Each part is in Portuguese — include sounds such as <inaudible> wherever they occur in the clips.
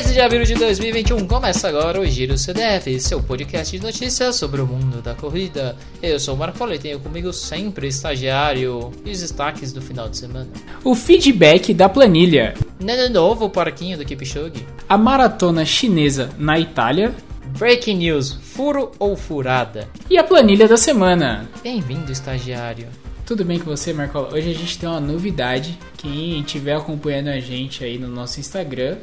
13 de abril de 2021 começa agora o Giro CDF, seu podcast de notícias sobre o mundo da corrida. Eu sou o Marco e tenho comigo sempre estagiário e os destaques do final de semana. O feedback da planilha. Nano novo, o porquinho do Kipchoge. A maratona chinesa na Itália. Breaking news, furo ou furada? E a planilha da semana. Bem-vindo, estagiário. Tudo bem com você, Marcola? Hoje a gente tem uma novidade. Quem estiver acompanhando a gente aí no nosso Instagram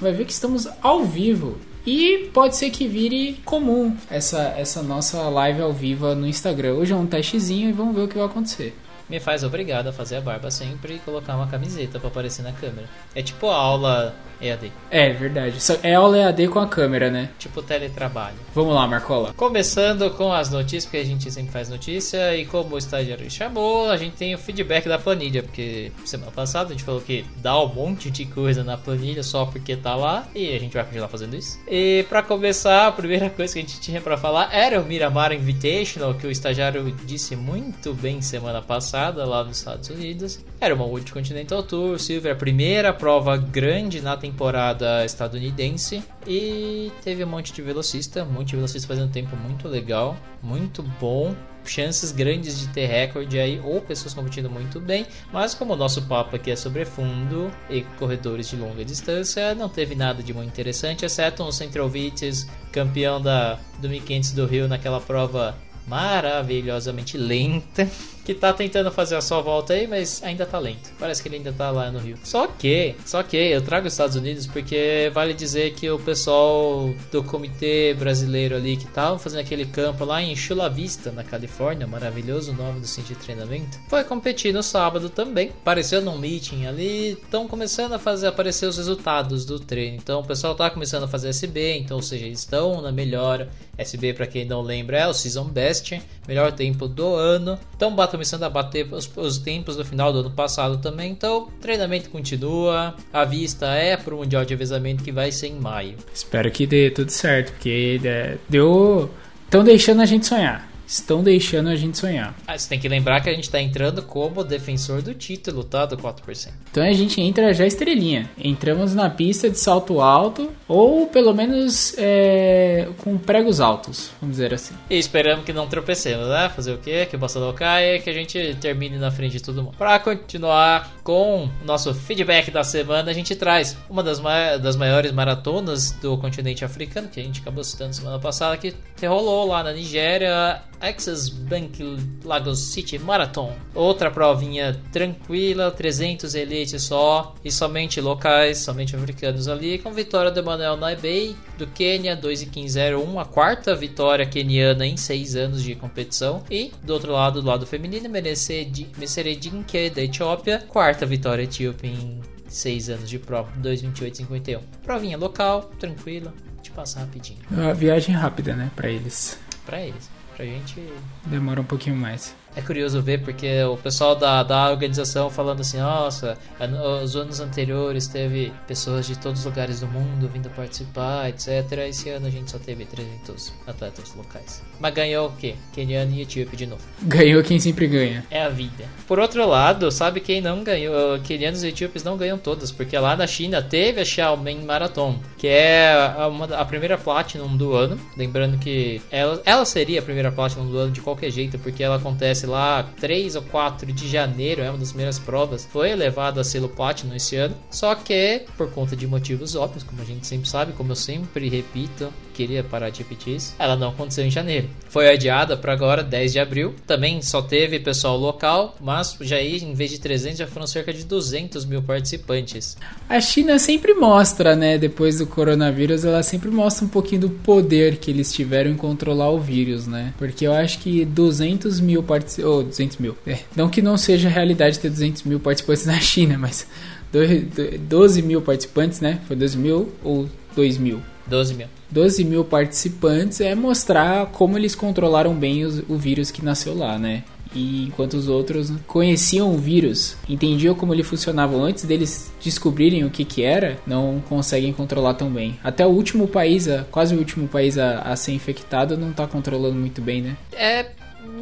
vai ver que estamos ao vivo. E pode ser que vire comum essa, essa nossa live ao vivo no Instagram. Hoje é um testezinho e vamos ver o que vai acontecer. Me faz obrigado a fazer a barba sempre e colocar uma camiseta para aparecer na câmera. É tipo a aula EAD. É, verdade. É aula EAD com a câmera, né? Tipo teletrabalho. Vamos lá, Marcola. Começando com as notícias, porque a gente sempre faz notícia. E como o estagiário chamou, a gente tem o feedback da planilha. Porque semana passada a gente falou que dá um monte de coisa na planilha só porque tá lá. E a gente vai continuar fazendo isso. E para começar, a primeira coisa que a gente tinha para falar era o Miramar Invitational, que o estagiário disse muito bem semana passada lá nos Estados Unidos. Era uma Multicontinental Tour Silver, a primeira prova grande na temporada estadunidense. E teve um monte de velocista, um monte de velocista fazendo tempo muito legal, muito bom, chances grandes de ter recorde aí ou pessoas competindo muito bem, mas como o nosso papo aqui é sobre fundo e corredores de longa distância, não teve nada de muito interessante, exceto o Central Vites, campeão da do 1500 do Rio naquela prova maravilhosamente lenta que tá tentando fazer a sua volta aí, mas ainda tá lento. Parece que ele ainda tá lá no Rio. Só que, só que eu trago os Estados Unidos porque vale dizer que o pessoal do comitê brasileiro ali que tava fazendo aquele campo lá em Chula Vista, na Califórnia, maravilhoso nome do centro de treinamento, foi competir no sábado também. Apareceu num meeting ali, estão começando a fazer aparecer os resultados do treino. Então o pessoal tá começando a fazer SB, então ou seja, eles estão na melhora. SB para quem não lembra é o Season Best, melhor tempo do ano. Então começando a bater os, os, tempos do final do ano passado também. Então, treinamento continua. A vista é para o Mundial de Avisamento que vai ser em maio. Espero que dê tudo certo, porque é, deu. Estão deixando a gente sonhar estão deixando a gente sonhar. Ah, você tem que lembrar que a gente está entrando como defensor do título, tá? Do 4%. Então a gente entra já estrelinha. Entramos na pista de salto alto, ou pelo menos é, com pregos altos, vamos dizer assim. E esperamos que não tropecemos, né? Fazer o quê? Que o Bossa não caia, que a gente termine na frente de todo mundo. Para continuar com o nosso feedback da semana, a gente traz uma das, ma das maiores maratonas do continente africano, que a gente acabou citando semana passada, que rolou lá na Nigéria Axis Bank Lagos City Marathon. Outra provinha tranquila, 300 elites só e somente locais, somente africanos ali, com vitória do Emmanuel Naibei do Quênia, 2,1501, a quarta vitória queniana em 6 anos de competição. E do outro lado, do lado feminino, Mesere Dinke da Etiópia, quarta vitória etíope em 6 anos de prova, 2,28,51. Provinha local, tranquila, te passa rapidinho. A viagem rápida, né, para eles. Para eles. Pra gente. Demora um pouquinho mais. É curioso ver porque o pessoal da, da organização falando assim: nossa, os anos anteriores teve pessoas de todos os lugares do mundo vindo participar, etc. Esse ano a gente só teve 300 atletas locais. Mas ganhou o quê? Keniano e Etíope de novo. Ganhou quem sempre ganha. É a vida. Por outro lado, sabe quem não ganhou? Kenianos e etíopes não ganham todas, porque lá na China teve a Xiaomen Marathon, que é a, uma, a primeira Platinum do ano. Lembrando que ela, ela seria a primeira Platinum do ano de qualquer jeito, porque ela acontece acontece lá 3 ou 4 de janeiro, é uma das primeiras provas, foi elevado a selo Platinum esse ano. Só que, por conta de motivos óbvios, como a gente sempre sabe, como eu sempre repito, queria parar de repetir isso, ela não aconteceu em janeiro. Foi adiada para agora, 10 de abril. Também só teve pessoal local, mas já aí, em vez de 300, já foram cerca de 200 mil participantes. A China sempre mostra, né, depois do coronavírus, ela sempre mostra um pouquinho do poder que eles tiveram em controlar o vírus, né? Porque eu acho que 200 mil participantes participantes. Oh, 200 mil. É. Não que não seja realidade ter 200 mil participantes <laughs> na China, mas 12 mil participantes, né? Foi 12 mil ou 2 mil? 12 mil. 12 mil participantes é mostrar como eles controlaram bem os, o vírus que nasceu lá, né? E enquanto os outros conheciam o vírus, entendiam como ele funcionava antes deles descobrirem o que que era, não conseguem controlar tão bem. Até o último país, quase o último país a, a ser infectado, não está controlando muito bem, né? É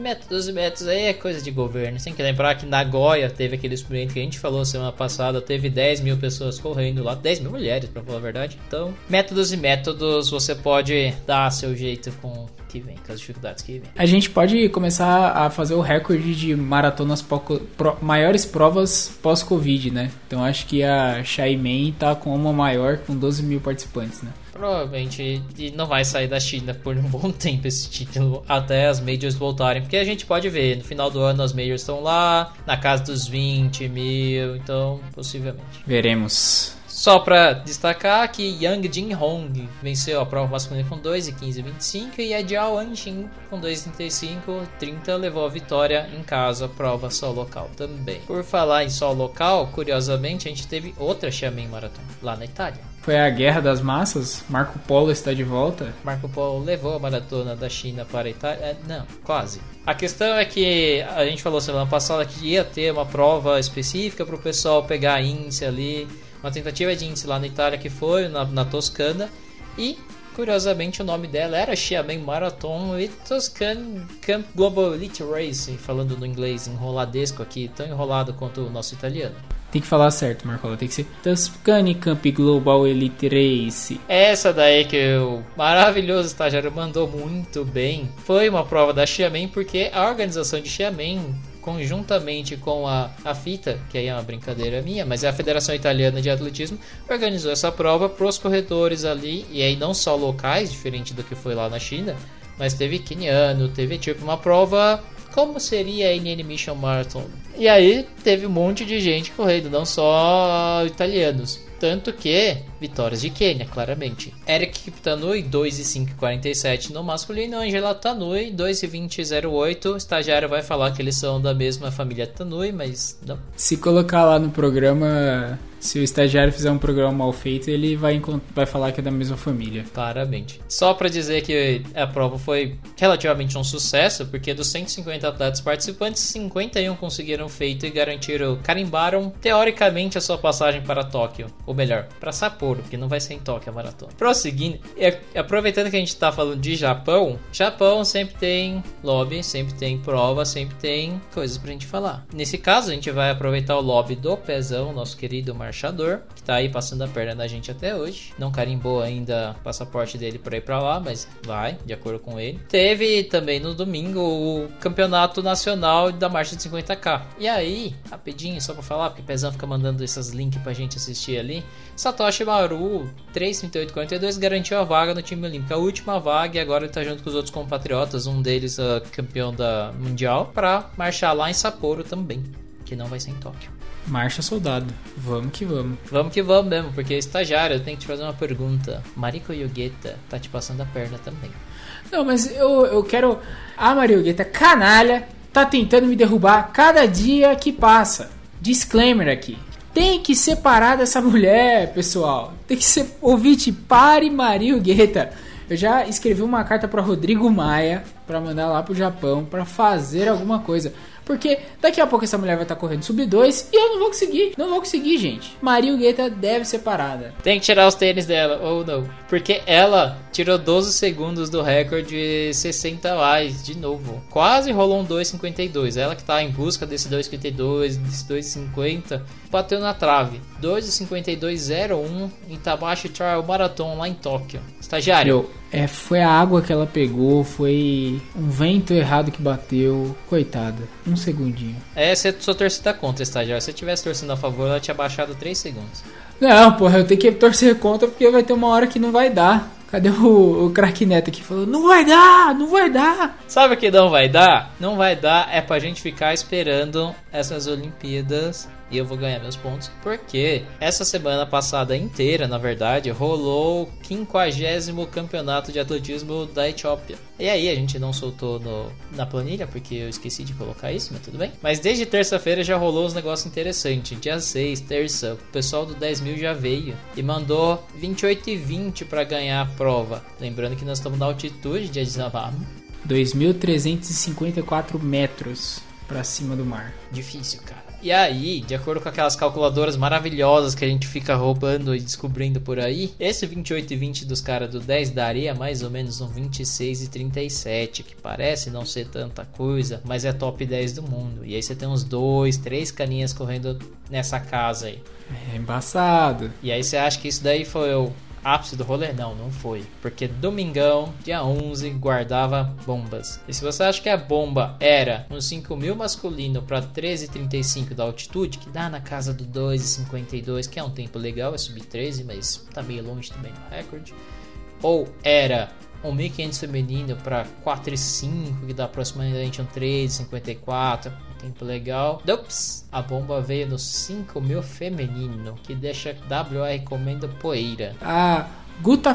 métodos e métodos aí é coisa de governo. Tem que lembrar que Nagoya teve aquele experimento que a gente falou semana passada, teve 10 mil pessoas correndo lá, 10 mil mulheres, pra falar a verdade. Então, métodos e métodos você pode dar seu jeito com que vem, com as dificuldades que vem. A gente pode começar a fazer o recorde de maratonas poco, pro, maiores provas pós-Covid, né? Então acho que a Shaimen tá com uma maior com 12 mil participantes, né? Provavelmente não vai sair da China por um <laughs> bom tempo esse título, até as Majors voltarem, porque a gente pode ver, no final do ano as Majors estão lá, na casa dos 20 mil, então possivelmente. Veremos. Só para destacar que Yang Jin Hong venceu a prova masculina com 2 e 15 25 e a Jiao Anjin com 2 35 30 levou a vitória em casa, prova só local também. Por falar em só local, curiosamente a gente teve outra Xiamen Maratona lá na Itália. Foi a Guerra das Massas? Marco Polo está de volta? Marco Polo levou a maratona da China para a Itália? É, não, quase. A questão é que a gente falou semana passada que ia ter uma prova específica para o pessoal pegar índice ali uma tentativa de índice lá na Itália que foi na, na Toscana e curiosamente o nome dela era Xiamen Marathon e Toscan Camp Global Elite Race, falando no inglês enroladesco aqui, tão enrolado quanto o nosso italiano. Tem que falar certo, Marcola. Tem que ser Tuscany Camp Global Elite Race. Essa daí que o maravilhoso estagiário mandou muito bem. Foi uma prova da Xiamen porque a organização de Xiamen conjuntamente com a, a FITA, que aí é uma brincadeira minha, mas é a Federação Italiana de Atletismo, organizou essa prova para os corredores ali, e aí não só locais, diferente do que foi lá na China, mas teve queniano, teve tipo uma prova como seria a NN Mission Marathon. E aí teve um monte de gente correndo, não só italianos. Tanto que vitórias de Quênia, claramente. Eric Kiptanui, 2 e 5,47 no masculino. Angela Tanui, 2 e 20,08. Estagiário vai falar que eles são da mesma família Tanui, mas não. Se colocar lá no programa se o estagiário fizer um programa mal feito, ele vai, vai falar que é da mesma família. Claramente. Só para dizer que a prova foi relativamente um sucesso, porque dos 150 atletas participantes, 51 conseguiram feito e garantiram, carimbaram teoricamente a sua passagem para Tóquio. Ou melhor, para Sapporo, que não vai ser em Tóquio a maratona. Prosseguindo, aproveitando que a gente está falando de Japão, Japão sempre tem lobby, sempre tem prova, sempre tem coisas pra gente falar. Nesse caso, a gente vai aproveitar o lobby do Pezão, nosso querido Mar marchador, que tá aí passando a perna da gente até hoje. Não carimbou ainda o passaporte dele para ir para lá, mas vai, de acordo com ele. Teve também no domingo o campeonato nacional da marcha de 50k. E aí, rapidinho, só para falar, porque o Pezão fica mandando esses links pra gente assistir ali. Satoshi Maru, 3:38:42 garantiu a vaga no time olímpico, a última vaga, e agora ele tá junto com os outros compatriotas, um deles uh, campeão da mundial, para marchar lá em Sapporo também, que não vai ser em Tóquio. Marcha soldado. Vamos que vamos. Vamos que vamos mesmo, porque estagiário, eu tenho que te fazer uma pergunta. Mariko Yogeta tá te passando a perna também. Não, mas eu, eu quero. A Mariko canalha, tá tentando me derrubar cada dia que passa. Disclaimer aqui. Tem que separar dessa <laughs> mulher, pessoal. Tem que ser. Ouvinte, pare Mario Guetta. Eu já escrevi uma carta para Rodrigo Maia para mandar lá pro Japão para fazer alguma coisa. Porque daqui a pouco essa mulher vai estar tá correndo sub 2 e eu não vou conseguir. Não vou conseguir, gente. Maria Guetta deve ser parada. Tem que tirar os tênis dela, ou não. Porque ela tirou 12 segundos do recorde 60 likes de novo. Quase rolou um 2,52. Ela que tá em busca desse 2,52, desse 2,50, bateu na trave. 2,52,01 em Tabashi Trial Marathon lá em Tóquio. Estagiário. É, foi a água que ela pegou, foi um vento errado que bateu. Coitada, um segundinho. É, você sua torcida contra, estagiário. Se você tivesse torcendo a favor, ela tinha baixado 3 segundos. Não, porra, eu tenho que torcer contra porque vai ter uma hora que não vai dar. Cadê o, o craque Neto que falou? Não vai dar, não vai dar. Sabe o que não vai dar? Não vai dar é pra gente ficar esperando essas Olimpíadas e eu vou ganhar meus pontos. Porque essa semana passada inteira, na verdade, rolou o 50 campeonato de atletismo da Etiópia. E aí a gente não soltou no, na planilha porque eu esqueci de colocar isso, mas tudo bem. Mas desde terça-feira já rolou uns negócios interessantes. Dia 6, terça, o pessoal do 10 mil já veio e mandou 28 e 20 para ganhar a prova. Lembrando que nós estamos na altitude de Addis Ababa. 2.354 metros para cima do mar. Difícil, cara. E aí, de acordo com aquelas calculadoras maravilhosas que a gente fica roubando e descobrindo por aí, esse 28 e 20 dos caras do 10 daria mais ou menos um 26 e 37, que parece não ser tanta coisa, mas é top 10 do mundo. E aí você tem uns dois, três caninhas correndo nessa casa aí. É embaçado. E aí você acha que isso daí foi o ápice do rolê? Não, não foi. Porque domingão, dia 11, guardava bombas. E se você acha que a bomba era um 5000 masculino para 13,35 da altitude, que dá na casa do 2,52, que é um tempo legal, é subir 13, mas tá meio longe também do recorde. Ou era um 1500 feminino para 4,5, que dá aproximadamente um 3,54, um tempo legal. Ups, a bomba veio no 5000 feminino, que deixa WA recomenda poeira. A Guta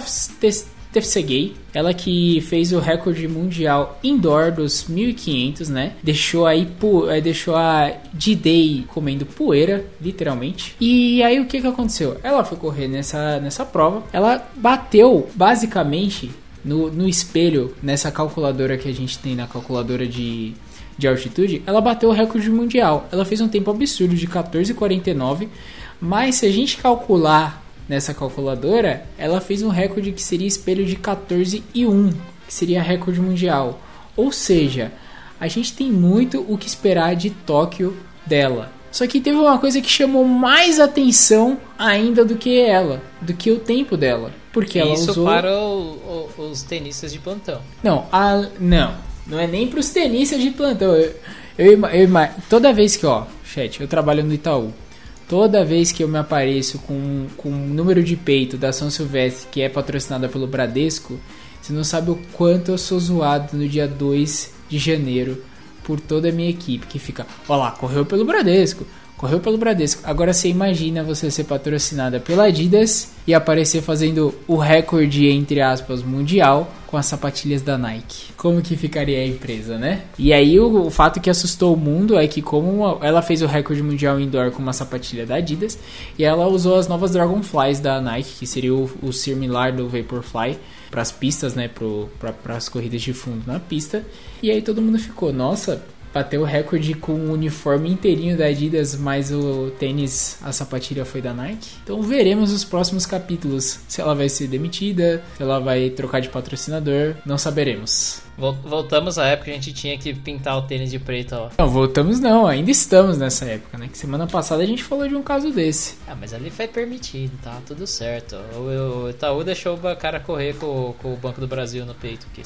Tefsegay, ela que fez o recorde mundial indoor dos 1500, né? Deixou aí eh, deixou a D-Day comendo poeira, literalmente. E aí o que que aconteceu? Ela foi correr nessa nessa prova, ela bateu basicamente no, no espelho, nessa calculadora que a gente tem na calculadora de, de altitude, ela bateu o recorde mundial. Ela fez um tempo absurdo de 14,49, mas se a gente calcular nessa calculadora, ela fez um recorde que seria espelho de 14,1, que seria recorde mundial. Ou seja, a gente tem muito o que esperar de Tóquio dela. Só que teve uma coisa que chamou mais atenção ainda do que ela, do que o tempo dela. Porque ela Isso usou... para o, o, os tenistas de plantão. Não, a... não. Não é nem para os tenistas de plantão. Eu, eu, eu, toda vez que, ó, chat, eu trabalho no Itaú. Toda vez que eu me apareço com, com um número de peito da São Silvestre que é patrocinada pelo Bradesco, você não sabe o quanto eu sou zoado no dia 2 de janeiro por toda a minha equipe que fica, ó lá, correu pelo Bradesco, correu pelo Bradesco. Agora você imagina você ser patrocinada pela Adidas e aparecer fazendo o recorde, entre aspas, mundial com as sapatilhas da Nike. Como que ficaria a empresa, né? E aí o, o fato que assustou o mundo é que como ela fez o recorde mundial indoor com uma sapatilha da Adidas e ela usou as novas Dragonflies da Nike, que seria o, o similar do Vaporfly para as pistas, né, para as corridas de fundo na pista. E aí todo mundo ficou, nossa, bateu o recorde com o uniforme inteirinho da Adidas, mas o tênis, a sapatilha foi da Nike. Então veremos os próximos capítulos. Se ela vai ser demitida, se ela vai trocar de patrocinador, não saberemos. Voltamos à época que a gente tinha que pintar o tênis de preto, ó. Não, voltamos não, ainda estamos nessa época, né? Que semana passada a gente falou de um caso desse. Ah, mas ali foi permitido, tá? Tudo certo. O, o Itaú deixou o cara correr com, com o Banco do Brasil no peito. Que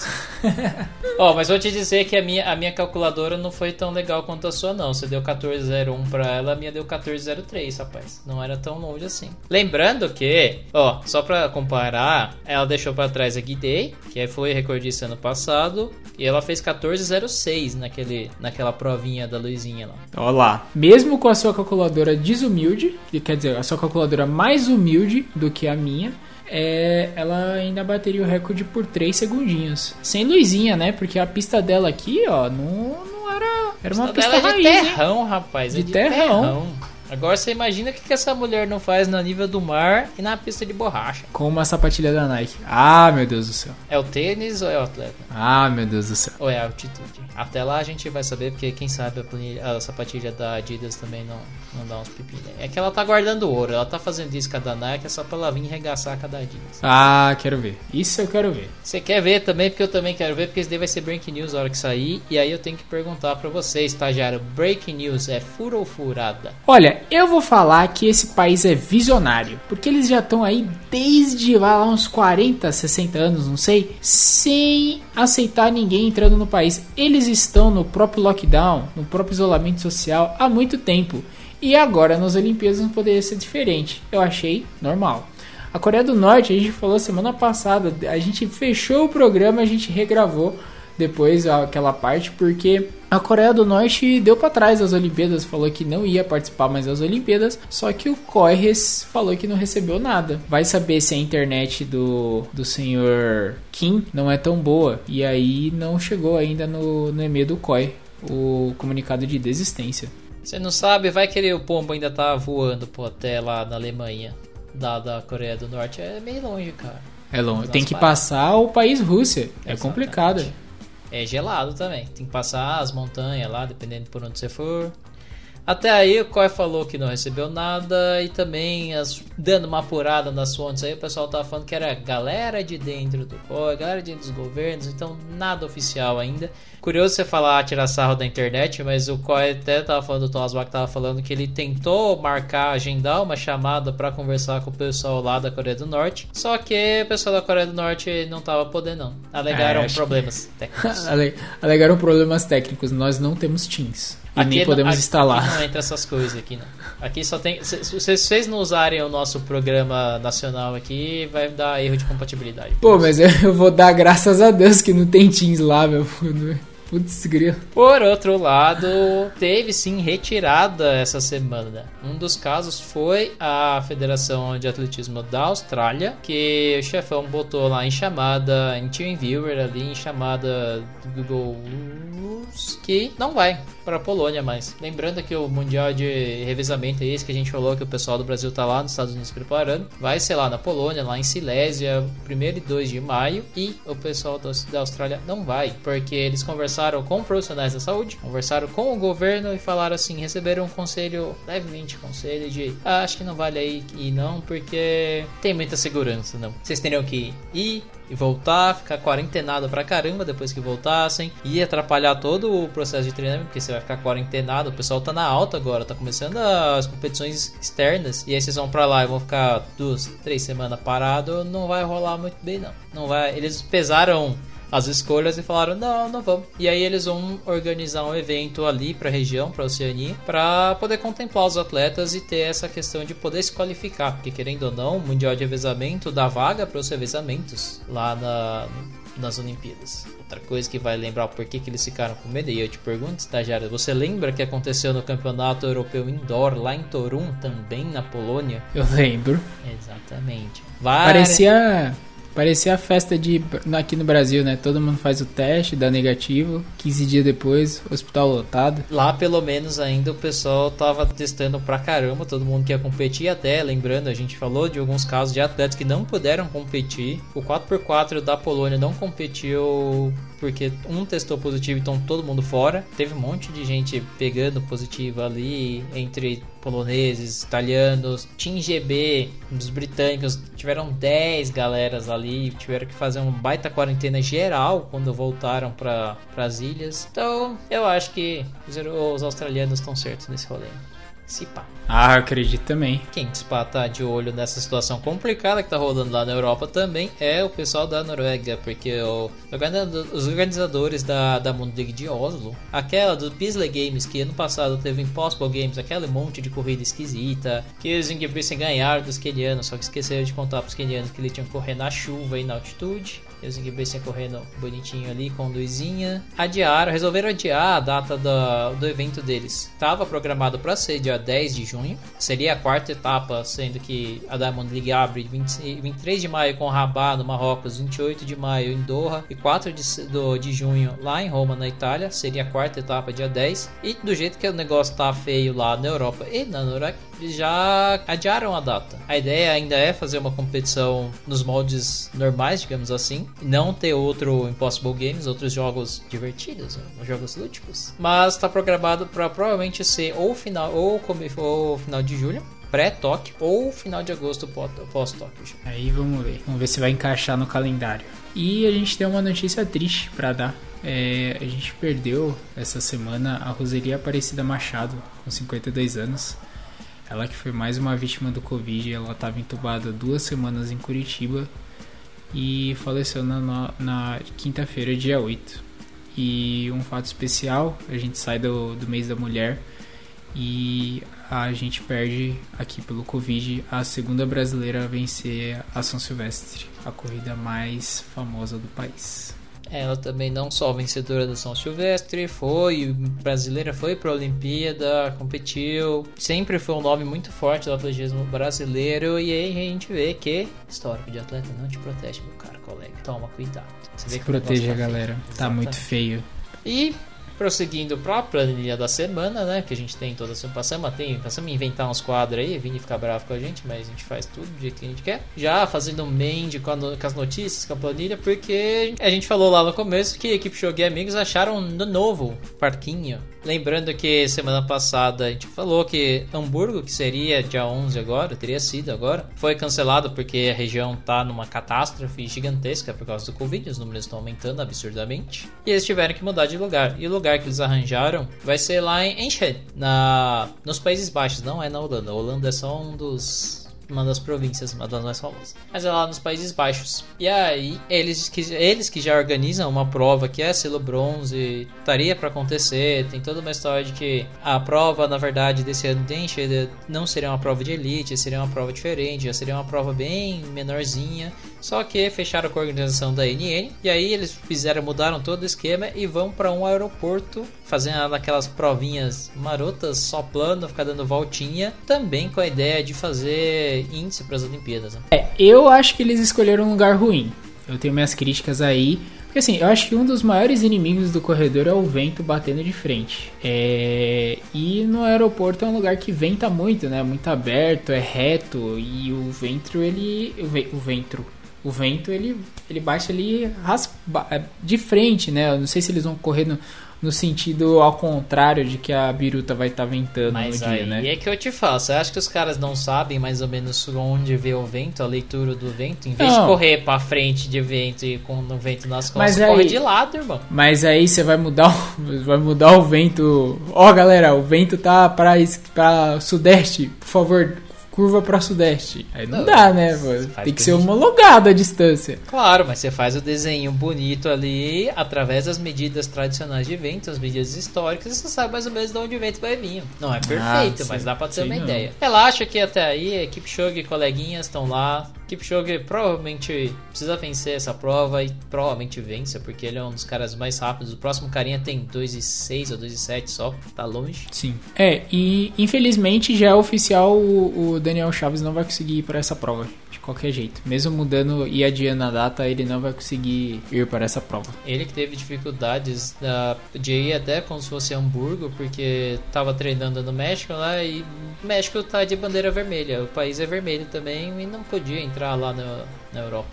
<laughs> ó, mas vou te dizer que a minha, a minha calculadora não foi tão legal quanto a sua, não. Você deu 1401 pra ela, a minha deu 1403, rapaz. Não era tão longe assim. Lembrando que, ó, só pra comparar, ela deixou pra trás a Guidei, que foi recordista ano passado e ela fez 14,06 naquele, naquela provinha da Luizinha lá. Olha lá. Mesmo com a sua calculadora desumilde, quer dizer, a sua calculadora mais humilde do que a minha, é, ela ainda bateria o recorde por 3 segundinhos. Sem luzinha, né? Porque a pista dela aqui, ó, não, não era. Era uma pista, pista é de raiz, terrão, hein? rapaz. De, é de terrão. terrão. Agora você imagina o que, que essa mulher não faz no nível do mar e na pista de borracha. Com uma sapatilha da Nike. Ah, meu Deus do céu. É o tênis ou é o atleta? Ah, meu Deus do céu. Ou é a altitude? Até lá a gente vai saber, porque quem sabe a, planilha, a sapatilha da Adidas também não, não dá uns pepinos. É que ela tá guardando ouro, ela tá fazendo isso com a da Nike, é só pra ela vir regaçar com a da Adidas. Ah, quero ver. Isso eu quero ver. Você quer ver também, porque eu também quero ver, porque isso daí vai ser Breaking News na hora que sair. E aí eu tenho que perguntar pra você, estagiário, Breaking News é furo ou furada? Olha, eu vou falar que esse país é visionário, porque eles já estão aí desde lá uns 40, 60 anos, não sei, sem aceitar ninguém entrando no país. Eles estão no próprio lockdown, no próprio isolamento social há muito tempo. E agora nas Olimpíadas não poderia ser diferente. Eu achei normal. A Coreia do Norte, a gente falou semana passada, a gente fechou o programa, a gente regravou depois aquela parte, porque a Coreia do Norte deu para trás as Olimpíadas, falou que não ia participar mais das Olimpíadas, só que o Koires falou que não recebeu nada. Vai saber se a internet do, do senhor Kim não é tão boa, e aí não chegou ainda no, no e-mail do COI o comunicado de desistência. Você não sabe, vai querer o pombo ainda tá voando pô, até lá na Alemanha, da, da Coreia do Norte, é meio longe, cara. É longe, tem que passar o país Rússia, é Exatamente. complicado é gelado também. Tem que passar as montanhas lá, dependendo por onde você for. Até aí o COI falou que não recebeu nada e também as, dando uma apurada nas fontes aí, o pessoal tava falando que era galera de dentro do COI, galera de dentro dos governos, então nada oficial ainda. Curioso você falar tirar sarro da internet, mas o COI até tava falando, o Thomas Bach tava falando que ele tentou marcar, agendar uma chamada para conversar com o pessoal lá da Coreia do Norte, só que o pessoal da Coreia do Norte não tava podendo não. Alegaram É, problemas técnicos. <laughs> Ale- Alegaram problemas técnicos. Nós não temos Teams. E nem não- podemos aqui- instalar. Aqui não entra essas coisas aqui, não. Aqui só tem. Se se vocês não usarem o nosso programa nacional aqui, vai dar erro de compatibilidade. Pô, mas eu eu vou dar graças a Deus que não tem Teams lá, meu. Putz, grilo. Por outro lado, teve sim retirada essa semana. Um dos casos foi a Federação de Atletismo da Austrália, que o chefão botou lá em chamada, em TeamViewer ali, em chamada do Google que não vai para a Polônia mais. Lembrando que o Mundial de Revezamento é esse que a gente falou que o pessoal do Brasil tá lá nos Estados Unidos preparando. Vai ser lá na Polônia, lá em Silésia, 1 e 2 de maio. E o pessoal da Austrália não vai, porque eles conversaram com profissionais da saúde, conversaram com o governo e falaram assim: receberam um conselho, levemente conselho de ah, acho que não vale aí ir não, porque tem muita segurança, não. Vocês teriam que ir e voltar, ficar quarentenado pra caramba depois que voltassem, e atrapalhar todo o processo de treinamento, porque você vai ficar quarentenado, o pessoal tá na alta agora, tá começando as competições externas, e aí vocês vão pra lá e vão ficar duas, três semanas parado, não vai rolar muito bem não. Não vai, eles pesaram as escolhas e falaram não, não vamos. E aí eles vão organizar um evento ali para a região, para a Oceania, para poder contemplar os atletas e ter essa questão de poder se qualificar, porque querendo ou não, o mundial de revezamento dá vaga para os revezamentos lá na nas Olimpíadas. Outra coisa que vai lembrar o porquê que eles ficaram com medo, e eu te pergunto, estagiário, você lembra que aconteceu no Campeonato Europeu Indoor lá em Torum, também na Polônia? Eu lembro. Exatamente. Várias- Parecia. Parecia a festa de aqui no Brasil, né? Todo mundo faz o teste, dá negativo, 15 dias depois, hospital lotado. Lá, pelo menos, ainda o pessoal tava testando pra caramba, todo mundo que ia competir. Até, lembrando, a gente falou de alguns casos de atletas que não puderam competir. O 4x4 da Polônia não competiu porque um testou positivo, então todo mundo fora. Teve um monte de gente pegando positivo ali, entre poloneses, italianos, Team GB, os britânicos, tiveram 10 galeras ali, tiveram que fazer uma baita quarentena geral quando voltaram para as ilhas. Então, eu acho que os, os australianos estão certos nesse rolê. Se pá. Ah, eu acredito também. Quem pá tá de olho nessa situação complicada que tá rolando lá na Europa também é o pessoal da Noruega, porque o, os organizadores da, da Mundo League de Oslo, aquela do Bisley Games, que ano passado teve Impossible Games, aquele monte de corrida esquisita, que os Ingebrigtsen ganharam dos kenianos, só que esqueceram de contar pros kenianos que eles tinham que correr na chuva e na altitude. E os Ingebrigtsen correndo bonitinho ali com luzinha. Adiaram, resolveram adiar a data do, do evento deles. Tava programado para ser dia 10 de junho. Seria a quarta etapa, sendo que a Diamond League abre 20, 23 de maio com Rabat no Marrocos, 28 de maio em Doha e 4 de, do, de junho lá em Roma, na Itália. Seria a quarta etapa, dia 10. E do jeito que o negócio tá feio lá na Europa e na Noruega, eles já adiaram a data. A ideia ainda é fazer uma competição nos moldes normais, digamos assim, não ter outro Impossible Games, outros jogos divertidos, né? jogos lúdicos. Mas está programado para provavelmente ser ou final ou, come, ou final de julho, pré-Tóquio, ou final de agosto pós-Tóquio. Aí vamos ver. Vamos ver se vai encaixar no calendário. E a gente tem uma notícia triste para dar. É, a gente perdeu essa semana a Roselia Aparecida Machado, com 52 anos. Ela que foi mais uma vítima do Covid, ela estava entubada duas semanas em Curitiba e faleceu na, na quinta-feira, dia 8. E um fato especial, a gente sai do, do mês da mulher e a gente perde aqui pelo Covid a segunda brasileira a vencer a São Silvestre, a corrida mais famosa do país. Ela também não só vencedora da São Silvestre, foi brasileira, foi para a Olimpíada, competiu, sempre foi um nome muito forte do atletismo brasileiro e aí a gente vê que histórico de atleta não te protege, meu caro colega. Toma cuidado. Você Se proteja, galera. Tá muito feio. E prosseguindo pra planilha da semana, né? Que a gente tem toda semana. Passamos, tem, passamos a inventar uns quadros aí, Vini ficar bravo com a gente, mas a gente faz tudo do jeito que a gente quer. Já fazendo mend com, com as notícias, com a planilha, porque a gente falou lá no começo que a equipe Show e amigos acharam no novo parquinho Lembrando que semana passada a gente falou que Hamburgo, que seria dia 11 agora, teria sido agora, foi cancelado porque a região está numa catástrofe gigantesca por causa do Covid, os números estão aumentando absurdamente. E eles tiveram que mudar de lugar. E o lugar que eles arranjaram vai ser lá em Enschede, na nos Países Baixos, não é na Holanda. A Holanda é só um dos uma das províncias, uma das mais famosas. Mas é lá nos Países Baixos. E aí, eles que, eles que já organizam uma prova que é selo bronze, estaria para acontecer. Tem toda uma história de que a prova, na verdade, desse ano de Enchede não seria uma prova de elite, seria uma prova diferente, já seria uma prova bem menorzinha. Só que fecharam com a organização da NN e aí eles fizeram, mudaram todo o esquema e vão para um aeroporto fazendo aquelas provinhas marotas, só plano, ficar dando voltinha, também com a ideia de fazer índice para as Olimpíadas. Né? É, eu acho que eles escolheram um lugar ruim. Eu tenho minhas críticas aí. Porque assim, eu acho que um dos maiores inimigos do corredor é o vento batendo de frente. É... E no aeroporto é um lugar que venta muito, né? Muito aberto, é reto e o vento ele. O vento o vento ele, ele bate ali é, de frente, né? Eu não sei se eles vão correr no, no sentido ao contrário de que a biruta vai estar tá ventando Mas no aí dia, né? é que eu te faço. Você acha que os caras não sabem mais ou menos onde vê o vento, a leitura do vento? Em vez Não. de correr pra frente de vento e com o vento nas costas, Mas aí- corre de lado, irmão. Mas aí você vai mudar o, <laughs> vai mudar o vento. Ó, galera, o vento tá para para sudeste, por favor, curva para sudeste. Aí não, Não, dá, né? Tem que ser a gente- homologado a distância. Claro, mas você faz o desenho bonito ali através das medidas tradicionais de vento, as medidas históricas, e você sabe mais ou menos de onde o vento vai vir. Não é perfeito, Ah, mas dá pra ter sei uma não. ideia. Relaxa que até aí, a equipe Shogi e coleguinhas estão lá. Kipchoge provavelmente precisa vencer essa prova e provavelmente vença, porque ele é um dos caras mais rápidos. O próximo carinha tem 2,6 ou 2,7 só, tá longe. Sim. É, e infelizmente já é oficial o, Daniel Chaves não vai conseguir ir para essa prova. Qualquer jeito. Mesmo mudando e adiando a data, ele não vai conseguir ir para essa prova. Ele que teve dificuldades da, de ir até como se fosse Hamburgo, porque tava treinando no México lá e México tá de bandeira vermelha. O país é vermelho também e não podia entrar lá na, na Europa.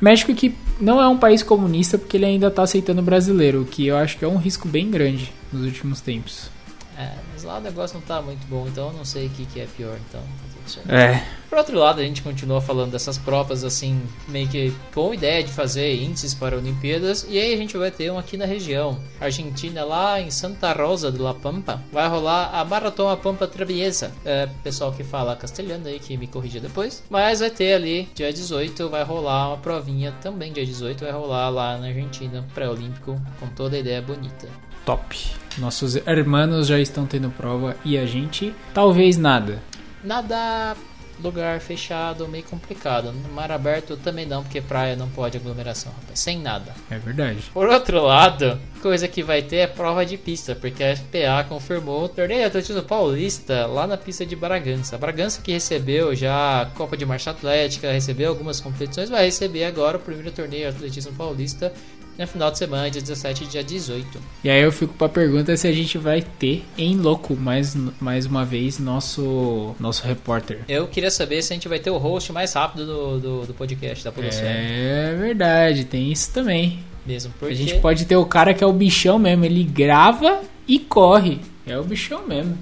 México que não é um país comunista porque ele ainda tá aceitando brasileiro, o que eu acho que é um risco bem grande nos últimos tempos. É, mas lá o negócio não tá muito bom, então eu não sei o que, que é pior, então. É. Por outro lado, a gente continua falando dessas provas assim, meio que com ideia de fazer índices para Olimpíadas, e aí a gente vai ter um aqui na região. Argentina, lá em Santa Rosa de La Pampa, vai rolar a Maratona Pampa Traviesa. É, pessoal que fala castelhano aí, que me corrija depois. Mas vai ter ali, dia 18, vai rolar uma provinha também, dia 18, vai rolar lá na Argentina, pré-olímpico, com toda a ideia bonita. Top. Nossos hermanos já estão tendo prova e a gente talvez nada. Nada lugar fechado, meio complicado. No mar aberto também não, porque praia não pode aglomeração, rapaz. Sem nada. É verdade. Por outro lado, coisa que vai ter é prova de pista, porque a FPA confirmou o torneio atletismo paulista lá na pista de Bragança. Bragança que recebeu já a Copa de Marcha Atlética, recebeu algumas competições, vai receber agora o primeiro torneio atletismo paulista no final de semana, dia 17 e dia 18. E aí eu fico pra pergunta se a gente vai ter em louco mais, mais uma vez nosso nosso repórter. Eu queria saber se a gente vai ter o host mais rápido do, do, do podcast da Podosfera. É verdade, tem isso também. Mesmo porque... A gente pode ter o cara que é o bichão mesmo, ele grava e corre. É o bichão mesmo.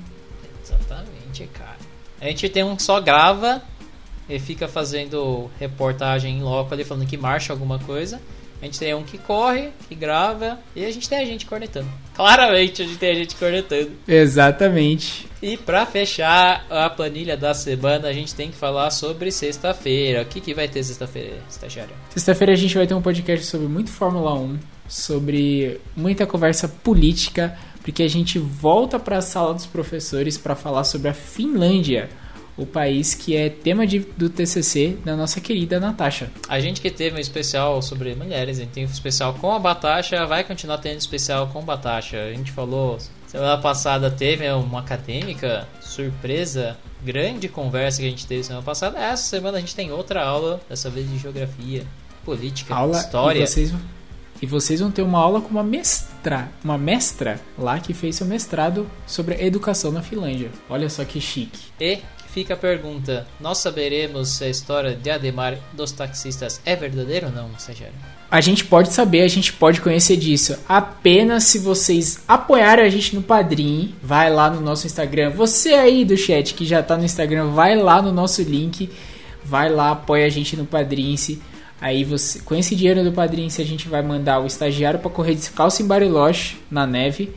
Exatamente, cara. A gente tem um que só grava e fica fazendo reportagem em loco ali falando que marcha alguma coisa. A gente tem um que corre, que grava e a gente tem a gente cornetando. Claramente a gente tem a gente cornetando. Exatamente. E pra fechar a planilha da semana, a gente tem que falar sobre sexta-feira. O que, que vai ter sexta-feira, estagiário? Sexta-feira a gente vai ter um podcast sobre muito Fórmula 1, sobre muita conversa política, porque a gente volta para a sala dos professores para falar sobre a Finlândia, o país que é tema de, do TCC da nossa querida Natasha. A gente que teve um especial sobre mulheres, a gente tem um especial com a Batasha, vai continuar tendo especial com Batasha. A gente falou, semana passada teve uma acadêmica, surpresa, grande conversa que a gente teve semana passada. Essa semana a gente tem outra aula, dessa vez de geografia, política, Aula história. e vocês e vocês vão ter uma aula com uma mestra, uma mestra lá que fez seu mestrado sobre educação na Finlândia. Olha só que chique. E fica a pergunta: nós saberemos se a história de Ademar dos taxistas é verdadeira ou não, Sagério? A gente pode saber, a gente pode conhecer disso apenas se vocês apoiarem a gente no Padrim. Vai lá no nosso Instagram. Você aí do chat que já tá no Instagram, vai lá no nosso link. Vai lá, apoia a gente no Padrim-se. Aí você, com esse dinheiro do Padrim-se, a gente vai mandar o estagiário para correr descalço em Bariloche, na neve.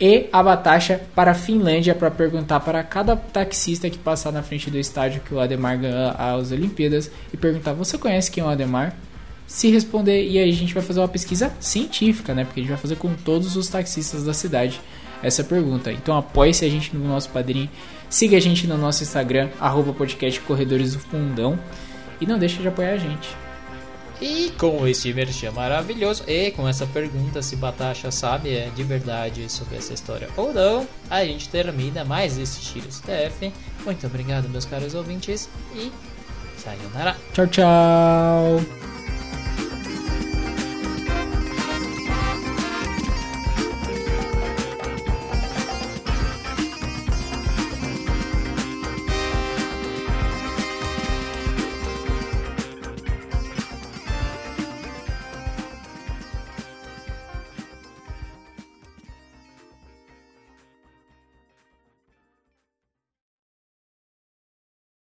E a Batasha para a Finlândia para perguntar para cada taxista que passar na frente do estádio que o Ademar ganhou as Olimpíadas e perguntar: Você conhece quem é o Ademar? se responder e aí a gente vai fazer uma pesquisa científica, né? Porque a gente vai fazer com todos os taxistas da cidade essa pergunta. Então apoie-se a gente no nosso padrinho, siga a gente no nosso Instagram, arroba podcast Corredores do Fundão e não deixe de apoiar a gente. E com este merchan maravilhoso e com essa pergunta se Batasha sabe é de verdade sobre essa história ou não, a gente termina mais esse Tiros TF. Muito obrigado, meus caros ouvintes, e sayonara. Tchau, tchau.